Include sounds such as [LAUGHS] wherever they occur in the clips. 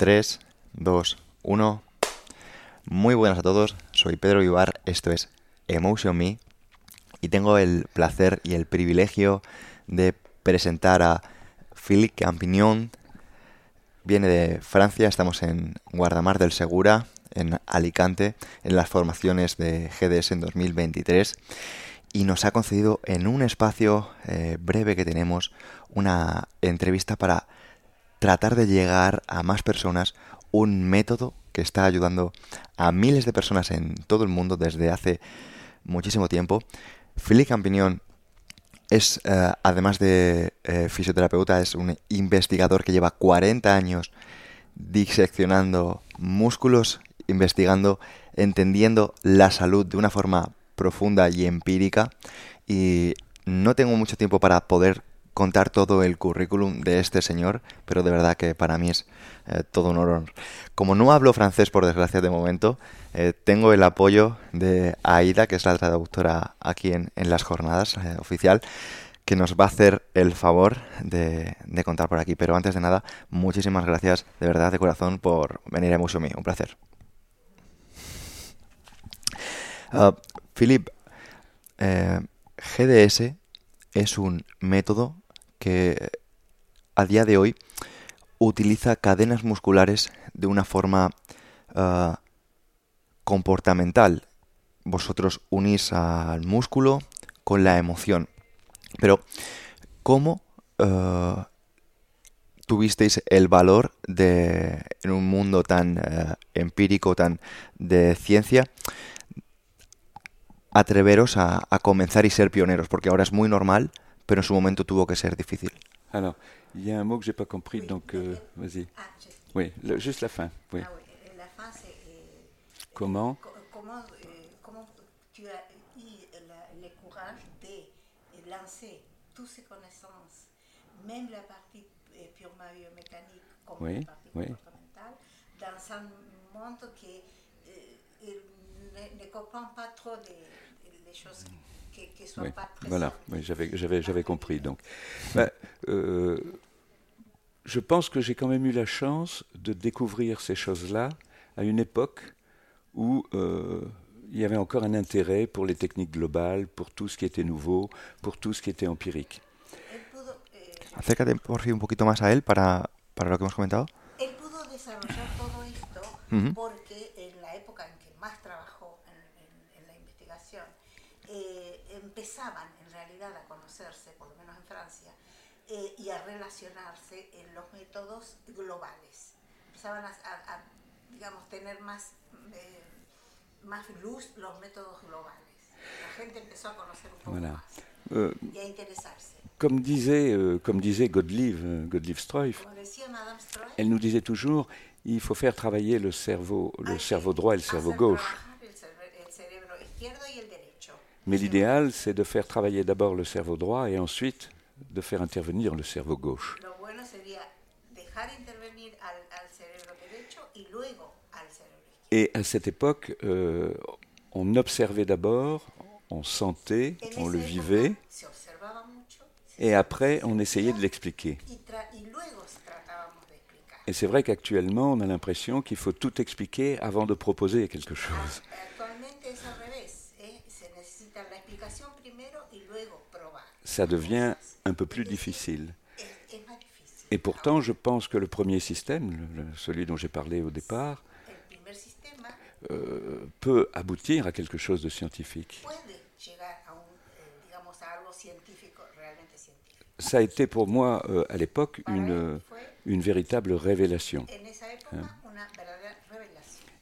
3, 2, 1. Muy buenas a todos, soy Pedro Ibar, esto es Emotion Me y tengo el placer y el privilegio de presentar a Philippe Campignon. Viene de Francia, estamos en Guardamar del Segura, en Alicante, en las formaciones de GDS en 2023 y nos ha concedido en un espacio eh, breve que tenemos una entrevista para tratar de llegar a más personas un método que está ayudando a miles de personas en todo el mundo desde hace muchísimo tiempo. Philippe Campiñón es, eh, además de eh, fisioterapeuta, es un investigador que lleva 40 años diseccionando músculos, investigando, entendiendo la salud de una forma profunda y empírica. Y no tengo mucho tiempo para poder contar todo el currículum de este señor, pero de verdad que para mí es eh, todo un honor. Como no hablo francés, por desgracia, de momento, eh, tengo el apoyo de Aida, que es la traductora aquí en, las jornadas eh, oficial, que nos va a hacer el favor de, contar por aquí. Pero antes de nada, muchísimas gracias de verdad, de corazón, por venir a Museo Un placer. Uh, Philip, GDS es un método que a día de hoy utiliza cadenas musculares de una forma uh, comportamental. Vosotros unís al músculo con la emoción. Pero, ¿cómo uh, tuvisteis el valor de, en un mundo tan uh, empírico, tan de ciencia, atreveros a, a comenzar y ser pioneros? Porque ahora es muy normal pero en su momento tuvo que ser difícil. Alors, il y a un mot que j'ai pas compris, donc euh, vas-y. Ah, oui, le, juste la fin. Oui. Ah, oui. La fin, c'est. Euh, comment? co comment, euh, comment tu as eu la, le courage de lancer toutes ces connaissances, même la partie purement biomécanique, comme oui, la partie oui. comportementale, dans un monde qui euh, ne, ne, comprend pas trop des, choses oui, Voilà, oui, j'avais compris. Donc, bah, euh, je pense que j'ai quand même eu la chance de découvrir ces choses-là à une époque où euh, il y avait encore un intérêt pour les techniques globales, pour tout ce qui était nouveau, pour tout ce qui était empirique. Acércate por fin un poquito más a él para, para lo que hemos comentado. Él pudo desarrollar todo esto uh -huh. porque en la época en que más trabajó en, en, en la investigación, eh, empezaban en realidad a conocerse, por lo menos en Francia, eh, y a relacionarse en los métodos globales. Empezaban a, a, a digamos, tener más, eh, más luz los métodos globales. La gente empezó a conocer un poco voilà. más euh, y a interesarse. Comme disait, euh, comme disait Godlieb, Godlieb Streuf, Streuf, elle nous disait toujours il faut faire travailler le cerveau, le cerveau droit et le cerveau gauche. Mais l'idéal, c'est de faire travailler d'abord le cerveau droit et ensuite de faire intervenir le cerveau gauche. Et à cette époque, euh, on observait d'abord, on sentait, on le vivait, et après, on essayait de l'expliquer. Et c'est vrai qu'actuellement, on a l'impression qu'il faut tout expliquer avant de proposer quelque chose. Ça devient un peu plus difficile. Et pourtant, je pense que le premier système, celui dont j'ai parlé au départ, euh, peut aboutir à quelque chose de scientifique. Ça a été pour moi, euh, à l'époque, une, une véritable révélation. Hein.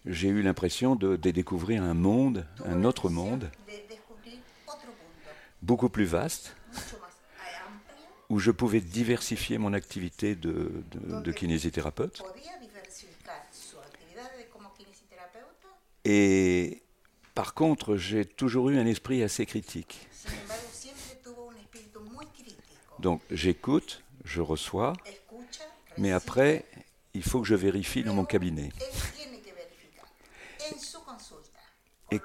J'ai eu l'impression de, de découvrir un monde, un autre monde, beaucoup plus vaste, où je pouvais diversifier mon activité de, de, de kinésithérapeute. Et par contre, j'ai toujours eu un esprit assez critique. Donc j'écoute, je reçois, mais après, il faut que je vérifie dans mon cabinet. Et-.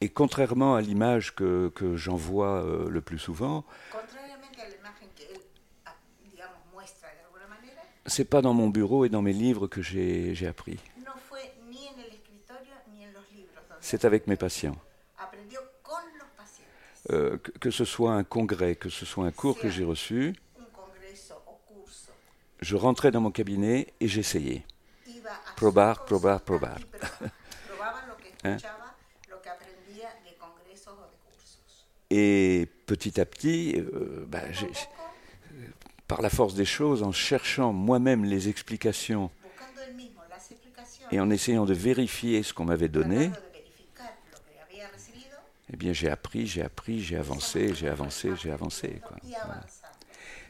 Et contrairement à l'image que, que j'en vois euh, le plus souvent, Contrariamente a la imagen que él, ah, digamos, muestra de alguna manera, c'est pas dans mon bureau et dans mes livres que j'ai appris. C'est avec mes patients. Euh, que, que ce soit un congrès, que ce soit un cours que j'ai reçu, je rentrais dans mon cabinet et j'essayais. Probar, probar, consulta [LAUGHS] probar. cursos. Et petit à petit, euh, bah, j'ai- par la force des choses, en cherchant moi-même les explications et en essayant de vérifier ce qu'on m'avait donné, eh bien j'ai appris, j'ai appris, j'ai avancé, j'ai avancé, j'ai avancé. Quoi. avanzando.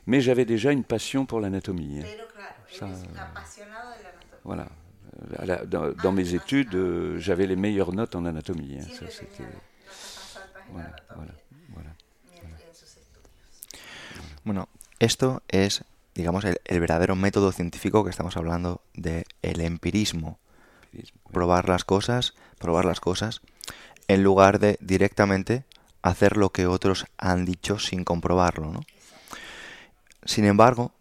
Mais j'avais déjà une passion pour l'anatomie. hein. Voilà. Euh, dans, dans mes études, euh, j'avais les meilleures notes en anatomie. hein. Ça, voilà, voilà, voilà. estudios. Bueno, esto es, digamos, el, el verdadero método científico que estamos hablando de el empirismo. Probar las cosas, probar las cosas, en lugar de directamente hacer lo que otros han dicho sin comprobarlo, ¿no? Sin embargo,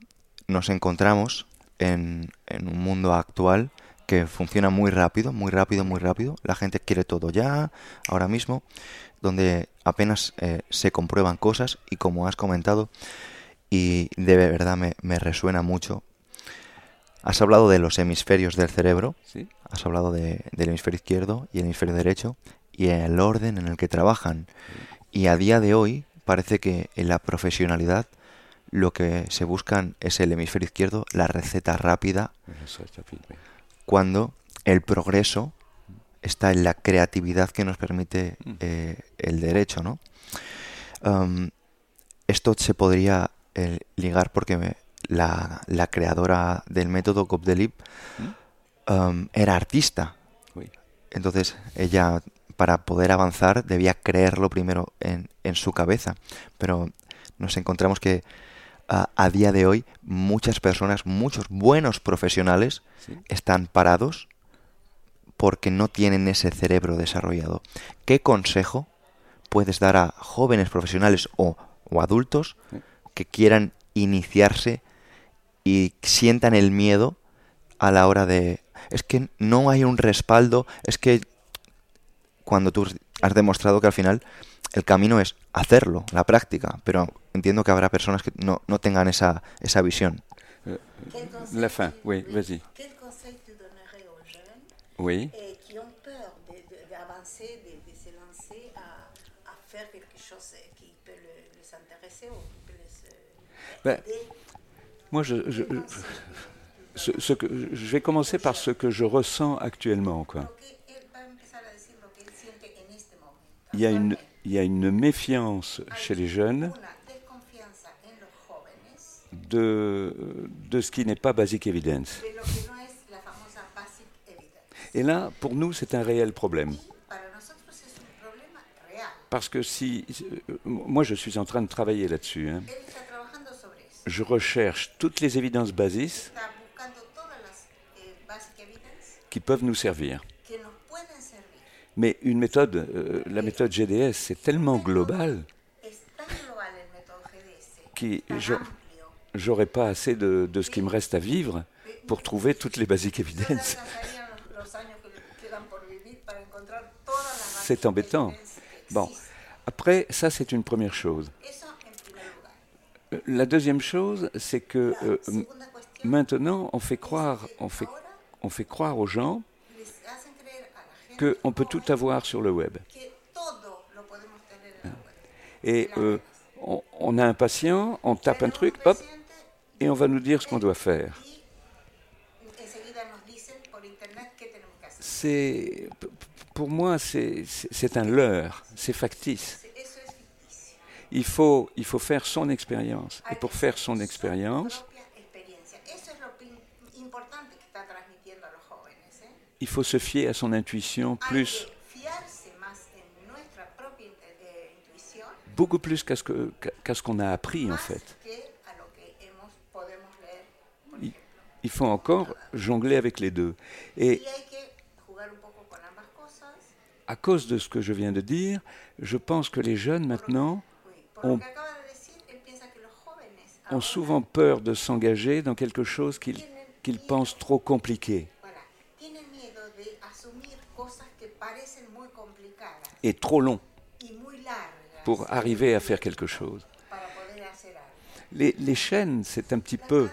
nos encontramos en, en un mundo actual que funciona muy rápido, muy rápido, muy rápido. La gente quiere todo ya, ahora mismo, donde apenas eh, se comprueban cosas y como has comentado, y de verdad me, me resuena mucho, has hablado de los hemisferios del cerebro, Si has hablado de- del hemisferio izquierdo y el hemisferio derecho y el orden en el que trabajan. Y a día de hoy parece que en la profesionalidad lo que se buscan es el hemisferio izquierdo, la receta rápida, cuando el progreso está en la creatividad que nos permite Mm. eh, el derecho, ¿no? Um, esto se podría eh, ligar porque me- la, la creadora del método Gobdelib um, era artista. Entonces ella, para poder avanzar, debía creerlo primero en, en su cabeza. Pero nos encontramos que a día de hoy muchas personas, muchos buenos profesionales, Sí. están parados porque no tienen ese cerebro desarrollado. ¿Qué consejo puedes dar a jóvenes profesionales o, o adultos Sí. Que quieran iniciarse y sientan el miedo a la hora de... Es que no hay un respaldo, es que cuando tú has demostrado que al final el camino es hacerlo, la práctica, pero entiendo que habrá personas que no, no tengan esa, esa visión. Conseil la fin, oui, vas-y. Quel conseil tu donnerais aux jeunes Oui. eh, qui ont peur de- de- d'avancer, de, de se lancer à, à faire quelque chose eh, qui peut le- les intéresser Ben, Moi, je, vais commencer par ce que je ressens actuellement. Il, y a une, méfiance chez les jeunes de, ce qui n'est pas basic evidence. Et là, pour nous, c'est un réel problème. Parce que si. Moi, je suis en train de travailler là-dessus. hein. Je recherche toutes les évidences basis qui peuvent nous servir. Mais une méthode, euh, la méthode GDS, c'est tellement global amplio. j'aurais pas assez de, ce qui me reste à vivre pour trouver toutes les las basic C'est embêtant. Bon, après, ça c'est une première chose. Eso en primer lugar. Euh, La deuxième chose, c'est que euh, maintenant, on fait croire, on fait, on fait croire aux gens qu'on peut tout avoir sur le web. Et euh, on, a un patient, on tape un truc, hop, et on va nous dire ce qu'on doit faire. C'est, pour moi, c'est un leurre, c'est factice. Il faut, il faut faire son expérience. Et pour faire son expérience, il faut se fier à son intuition plus, beaucoup plus qu'à ce qu'on qu ce qu'on a appris en fait. Il, il faut encore jongler avec les deux. Et à cause de ce que je viens de dire, je pense que les jeunes maintenant ont, ont souvent peur de s'engager dans quelque chose qu'ils qu'ils pensent trop compliqué. Et trop long pour arriver à faire quelque chose. Les, les chaînes, c'est un petit peu,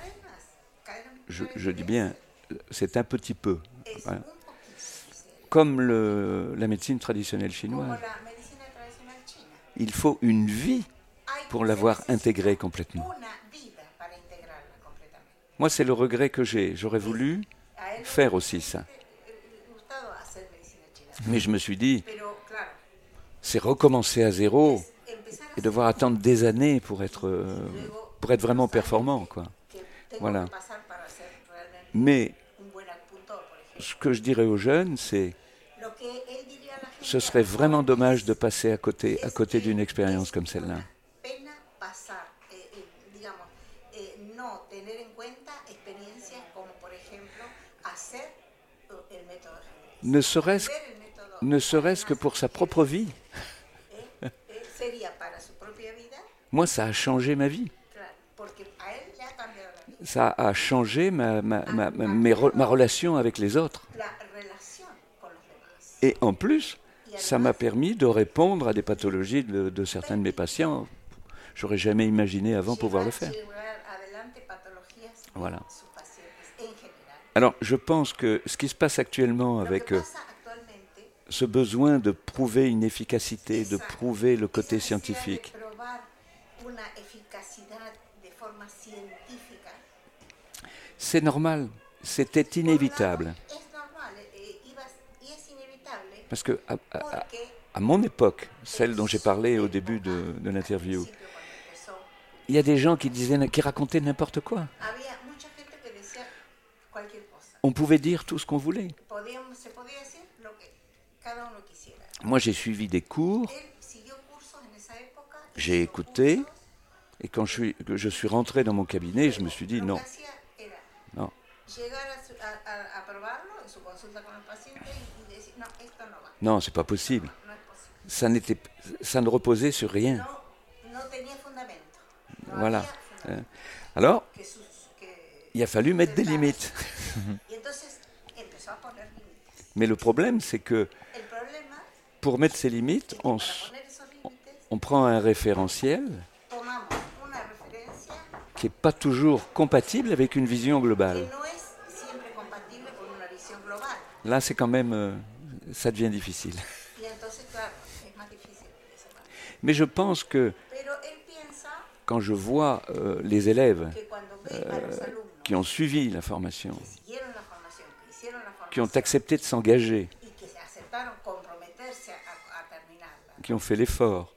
je, je dis bien, c'est un petit peu. Voilà comme le, la médecine traditionnelle chinoise. Il faut une vie pour l'avoir intégrée complètement. Moi, c'est le regret que j'ai. J'aurais voulu faire aussi ça. Mais je me suis dit, c'est recommencer à zéro et devoir attendre des années pour être, pour être vraiment performant. Quoi. Voilà. Mais ce que je dirais aux jeunes, c'est ce serait vraiment dommage de passer à côté, à côté d'une expérience comme celle-là. Ne serait-ce ne serait que pour sa propre vie. Moi, ça a changé ma vie. Ça a changé ma, ma, ma, ma relation avec les autres. Et en plus, ça m'a permis de répondre à des pathologies de, de certains de mes patients. J'aurais jamais imaginé avant pouvoir le faire. Voilà. Alors, je pense que ce qui se passe actuellement avec euh, ce besoin de prouver une efficacité, de prouver le côté scientifique, c'est normal, c'était inévitable. Parce que à, à, à mon époque, celle dont j'ai parlé au début de, de l'interview, il y a des gens qui disaient, qui racontaient n'importe quoi. On pouvait dire tout ce qu'on voulait. Moi, j'ai suivi des cours, j'ai écouté, et quand je suis, que je suis rentré dans mon cabinet, je me suis dit non. Non. Non, c'est pas possible. Ça, n'était, ça ne reposait sur rien. Voilà. Hein. Alors, il a fallu mettre des limites. [LAUGHS] Mais le problème, c'est que pour mettre ces limites, on, on prend un référentiel qui n'est pas toujours compatible avec une vision globale. Là, c'est quand même, euh, ça devient difficile. Mais je pense que quand je vois euh, les élèves euh, qui ont suivi la formation, qui ont accepté de s'engager, qui ont fait l'effort,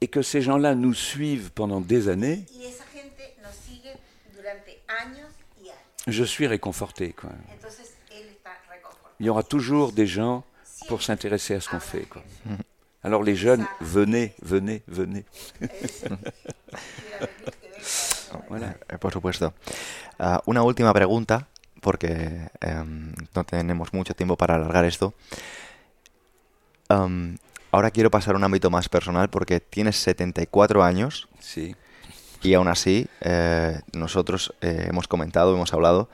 et que ces gens-là nous suivent pendant des années, je suis réconforté. Quoi. Il y aura toujours des gens pour s'intéresser à ce qu'on fait. Quoi. Alors les jeunes, venez, venez, venez. [LAUGHS] voilà. Eh, por supuesto. Uh, una última pregunta, porque um, no tenemos mucho tiempo para alargar esto. Um, ahora quiero pasar a un ámbito más personal porque tienes 74 años. Sí. Y aún así, eh, nosotros eh, hemos comentado, hemos hablado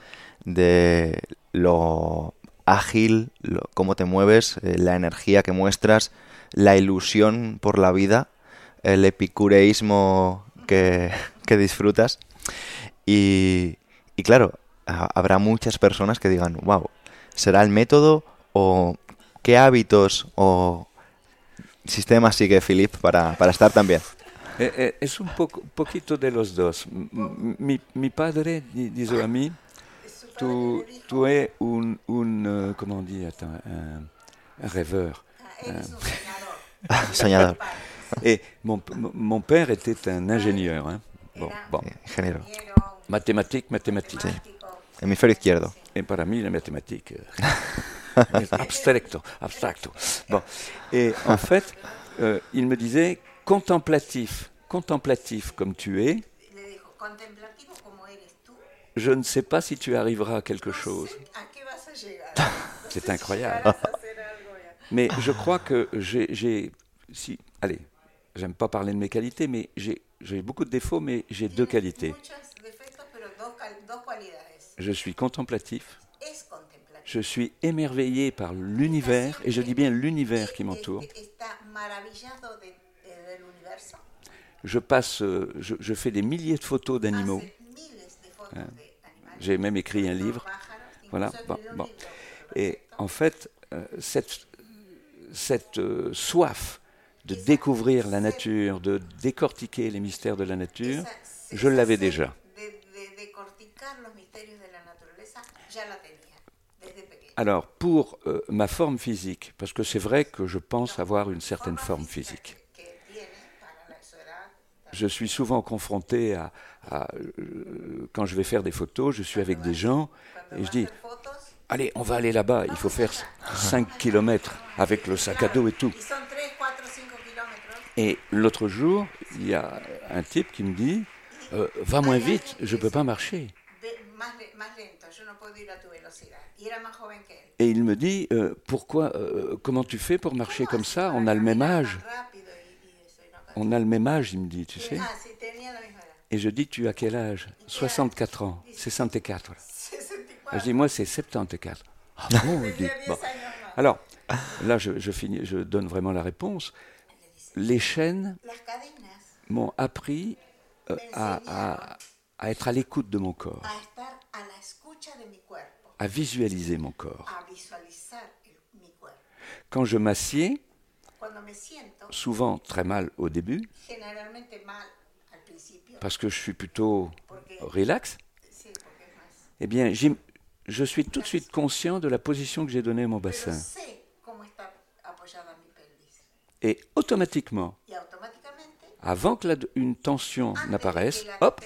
de lo ágil, lo, cómo te mueves, eh, la energía que muestras, la ilusión por la vida, el epicureísmo que, [LAUGHS] que disfrutas. Y, y claro, habrá muchas personas que digan, wow, ¿será el método o qué hábitos o sistemas sigue Philip para, para estar tan bien? Eh, eh, es un poco, poquito de los dos. Mi, mi padre disait a mí, tú, tú es un, un uh, on dit, attends, un, un rêveur. Un, soñador. [LAUGHS] Et mon, mon père était un ingénieur. Hein. Bon, bon. Ingeniero. Mathématiques, mathématiques. Hemisferio izquierdo. Et para mí, la mathématique. [LAUGHS] abstracto, abstracto. Bon. Et en [LAUGHS] fait, euh, il me disait contemplatif, contemplatif comme tu es, je ne sais pas si tu arriveras à quelque chose. ¿a qué vas a llegar? [LAUGHS] C'est incroyable. Mais je crois que j'ai, si, allez, j'aime pas parler de mes qualités, mais j'ai, j'ai beaucoup de défauts, mais j'ai deux qualités. Je suis contemplatif, je suis émerveillé par l'univers, et je dis bien l'univers qui m'entoure. Je passe, euh, je, je fais des milliers de photos d'animaux. Animales. J'ai même écrit un livre. Voilà, bon. Et en fait, euh, cette, cette euh, soif de découvrir la nature, de décortiquer les mystères de la nature, je l'avais déjà. De, de, de corticar los misterios de la la desde pequeño. Alors, pour euh, ma forme physique, parce que c'est vrai que je pense avoir une certaine forme physique. Je suis souvent confronté à, à, euh, quand je vais faire des photos, je suis avec des gens et je dis, allez, on va aller là-bas, il faut faire 5 km avec le sac à dos et tout. y son 3, 4, 5 kilómetros, Et l'autre jour, il y a un type qui me dit, euh, va moins vite, je ne peux pas marcher. Tu velocidad. Y era más joven que él. Et il me dit, euh, pourquoi, euh, comment tu fais pour marcher comme ça On a le même âge? On a le même âge, il me dit, tu sais. Ah. Et je dis, tu as quel âge? 64 ans. 64. 64. Je dis, moi, c'est 74. Ah bon [LAUGHS] il dit, Tenía 10 bon. Alors, là, je, je finis, je donne vraiment la réponse. Les chaînes m'ont appris euh, à, à- à être à l'écoute de mon corps, a estar a la escucha de mi cuerpo, à visualiser mon corps. Quand je m'assieds, souvent très mal au début, parce que je suis plutôt relax, eh bien, je suis tout de suite conscient de la position que j'ai donnée à mon bassin. Et automatiquement, avant que la- une tension n'apparaisse, hop,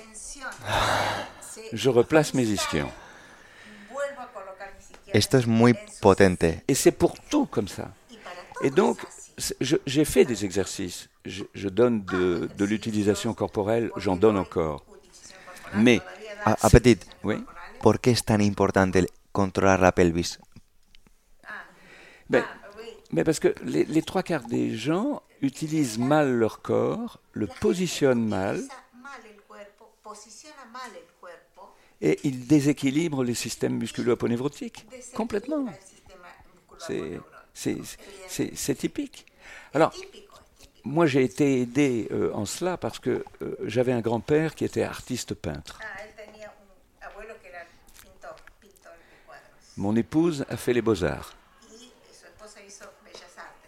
[LAUGHS] je replace mes ischions. Esto es muy en su potente. Et c'est pour tout comme ça. Et donc, j'ai fait des exercices. Je, je donne de, de l'utilisation corporelle, j'en donne encore. Mais, da A, Apetit, oui, corporales. ¿por qué es tan importante el controlar la pelvis? Ah, Ben, mais parce que les, les trois quarts des gens utilisent mal leur corps, le positionnent mal, et ils déséquilibrent les systèmes musculo-aponeurotiques. desequilibra Complètement. C'est typique. Alors, moi j'ai été aidé euh, en cela parce que euh, j'avais un grand-père qui était artiste peintre. Ah. Mon épouse a fait les beaux-arts.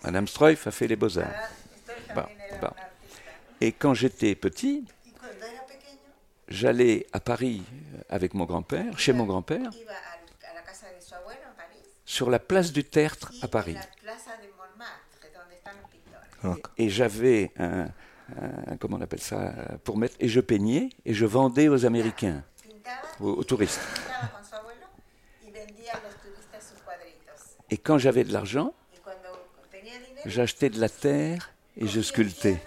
Madame Streuf a fait les beaux-arts. Bon, bon. una artista. Et quand j'étais petit, Y cuando era pequeño, j'allais à Paris avec mon grand-père, chez mon grand-père, sur la place du Tertre à Paris. Donc, Et j'avais un, un- comment on appelle ça, euh, pour mettre, et je peignais et je vendais aux Américains, Pintaba, aux, aux touristes. Et quand j'avais de l'argent, j'achetais de la terre et je sculptais. [LAUGHS]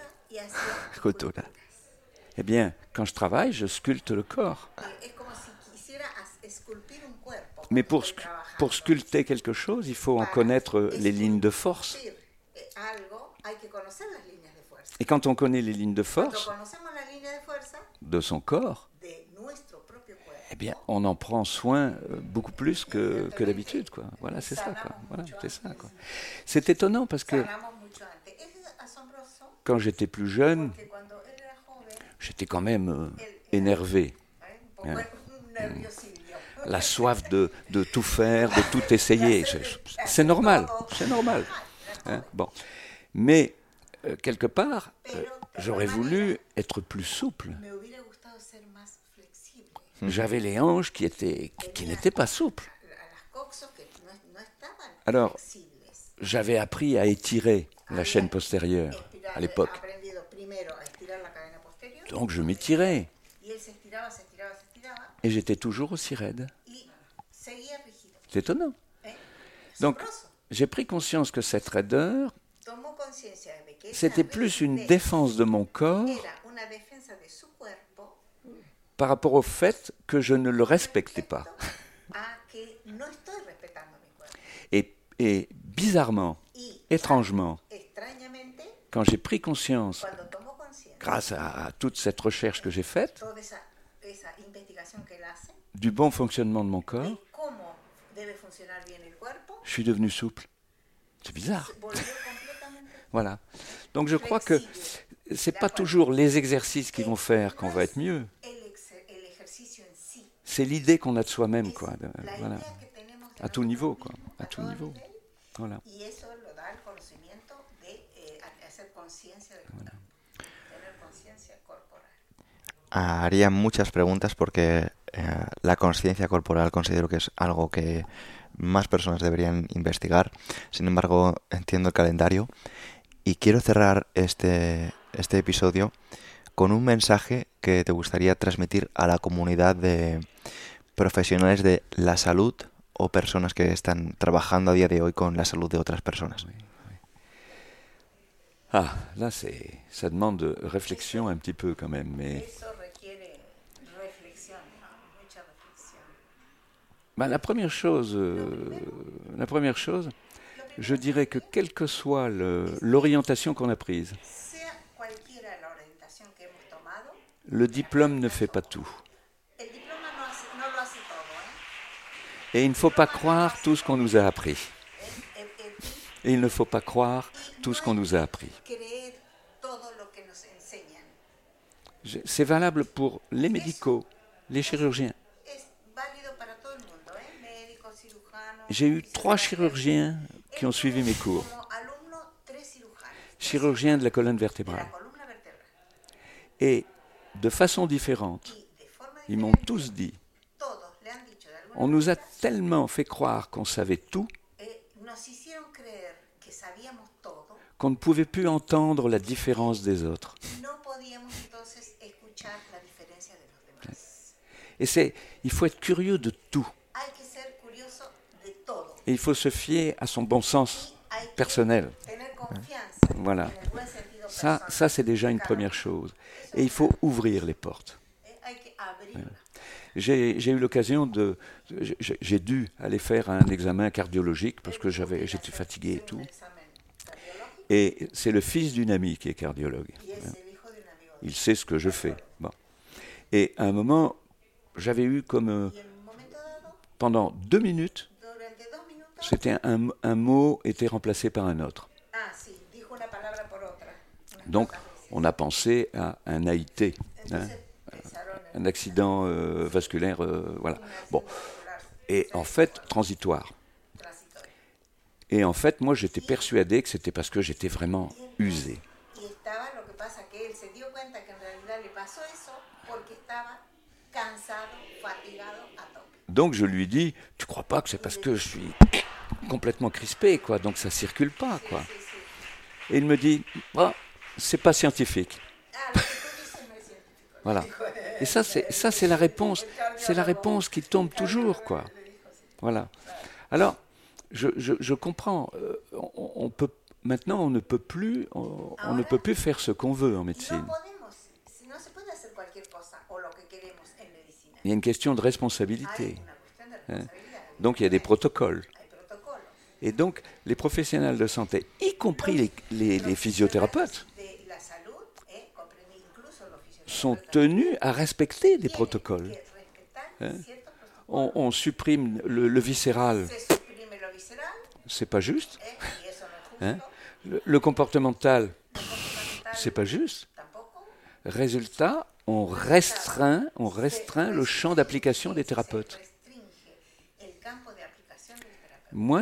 Eh bien, quand je travaille, je sculpte le corps. Mais pour, sculpter quelque chose, il faut en connaître les lignes de force. eh. Et quand on connaît les lignes de force de son corps, eh bien, on en prend soin euh, beaucoup plus que, que d'habitude, quoi. Voilà, c'est ça, quoi. Voilà, c'est ça, quoi. C'est étonnant parce que quand j'étais plus jeune, que cuando él era joven, j'étais quand même euh, énervé. un nerviosillo. La soif de, de tout faire, de tout essayer. C'est normal, c'est normal. hein, bon. Mais, euh, quelque part, euh, j'aurais voulu être plus souple. J'avais les hanches qui, étaient, qui, qui n'étaient pas souples. Alors. J'avais appris à étirer la chaîne postérieure à l'époque. Donc je m'étirais. Et j'étais toujours aussi raide. C'est étonnant. ¿eh? Donc j'ai pris conscience que cette raideur, c'était plus une défense de mon corps par rapport au fait que je ne le respectais pas. Et, et bizarrement, étrangement, quand j'ai pris conscience, grâce à, à toute cette recherche que j'ai faite, du bon fonctionnement de mon corps, je suis devenu souple. C'est bizarre. [LAUGHS] Voilà. Donc je crois que c'est pas toujours les exercices qui vont faire qu'on va être mieux. C'est l'idée qu'on a de soi-même, quoi. voilà. À tout niveau, quoi. À tout niveau. Voilà. Haría muchas preguntas porque eh, la conciencia corporal considero que es algo que más personas deberían investigar. Sin embargo, entiendo el calendario y quiero cerrar este, este episodio con un mensaje que te gustaría transmitir a la comunidad de profesionales de la salud o personas que están trabajando a día de hoy con la salud de otras personas. Ah, là, c'est, ça demande de réflexion un petit peu quand même. Mais bah, la première chose, euh, la première chose, je dirais que quelle que soit l'orientation qu'on a prise, le diplôme ne fait pas tout. Et il ne faut pas croire tout ce qu'on nous a appris. Et il ne faut pas croire tout ce qu'on nous a appris. C'est valable pour les médicaux, les chirurgiens. Es válido para todo el mundo, ¿eh? médicos, cirujanos. J'ai eu trois chirurgiens qui ont suivi mes cours. Chirurgiens de la colonne vertébrale. Et de façon différente, ils m'ont tous dit, on nous a tellement fait croire qu'on savait tout qu'on ne pouvait plus entendre la différence des autres. Et c'est, il faut être curieux de tout. Hay que ser curioso de todo. Et il faut se fier à son bon sens personnel. Voilà. Ça, ça c'est déjà une première chose. Et il faut ouvrir les portes. J'ai eu l'occasion de... j'ai- dû aller faire un examen cardiologique parce que j'étais fatigué et tout. Et c'est le fils d'une amie qui est cardiologue. Il sait ce que je fais. Bon. Et à un moment, j'avais eu comme... euh, pendant deux minutes, c'était un, un mot était remplacé par un autre. ah, Donc, on a pensé à un AIT, hein, un accident euh, vasculaire, euh, voilà. Bon, et en fait, transitoire. Et en fait, moi, j'étais persuadé que c'était parce que j'étais vraiment usé. Donc, je lui dis, tu crois pas que c'est parce que je suis complètement crispé, quoi, donc ça circule pas, quoi. Et il me dit, ah, c'est pas scientifique. [LAUGHS] Voilà. Et ça, c'est ça, c'est la réponse. C'est la réponse qui tombe toujours, quoi. Voilà. Alors, je, je, comprends. euh, on, peut maintenant, on ne peut plus, on, ne peut plus faire ce qu'on veut en médecine. Il y a une question de responsabilité. responsabilidad. Donc, il y a des protocoles. Et donc, les professionnels de santé, y compris les, physiothérapeutes, sont tenus à respecter des protocoles. Hein? On, supprime le, viscéral, c'est pas juste. Hein? Le, le comportemental, c'est pas juste. Résultat, on restreint, on restreint le champ d'application des thérapeutes. Moi,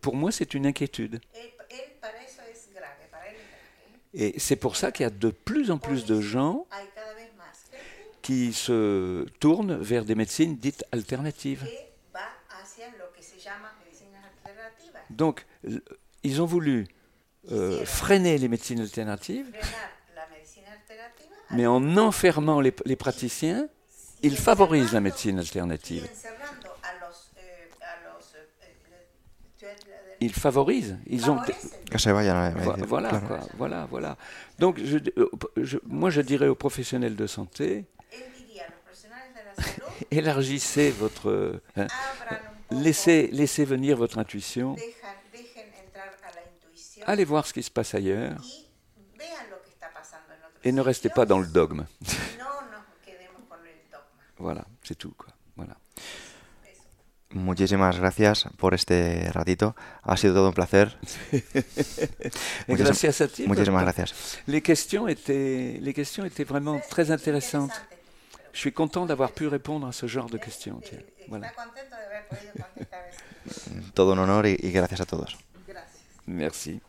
pour moi, c'est une inquiétude. Grave. Et c'est pour ça qu'il y a de plus en plus de gens qui se tournent vers des médecines dites alternatives. Donc, ils ont voulu euh, freiner les médecines alternatives Mais en enfermant les, les praticiens, ils favorisent la médecine alternative. encerrando a los, eh, a los eh, eh, Ils favorisent. Ils ont. favorecen. Que se vayan a Vo- decir, Voilà, quoi, voilà, voilà. Donc, je, euh, je- moi, je dirais aux professionnels de santé, élargissez votre, hein, laissez, laissez venir votre intuition, allez voir ce qui se passe ailleurs et ne restez pas dans le dogme. Voilà, c'est tout, quoi. Muchísimas gracias por este ratito. Ha sido todo un placer. [LAUGHS] Gracias a ti. muchísimas gracias. Les questions étaient, les questions étaient vraiment très intéressantes. Je suis content d'avoir pu répondre à ce genre de questions. tiens. Voilà. Todo un honor y- y gracias a todos. Gracias. Merci.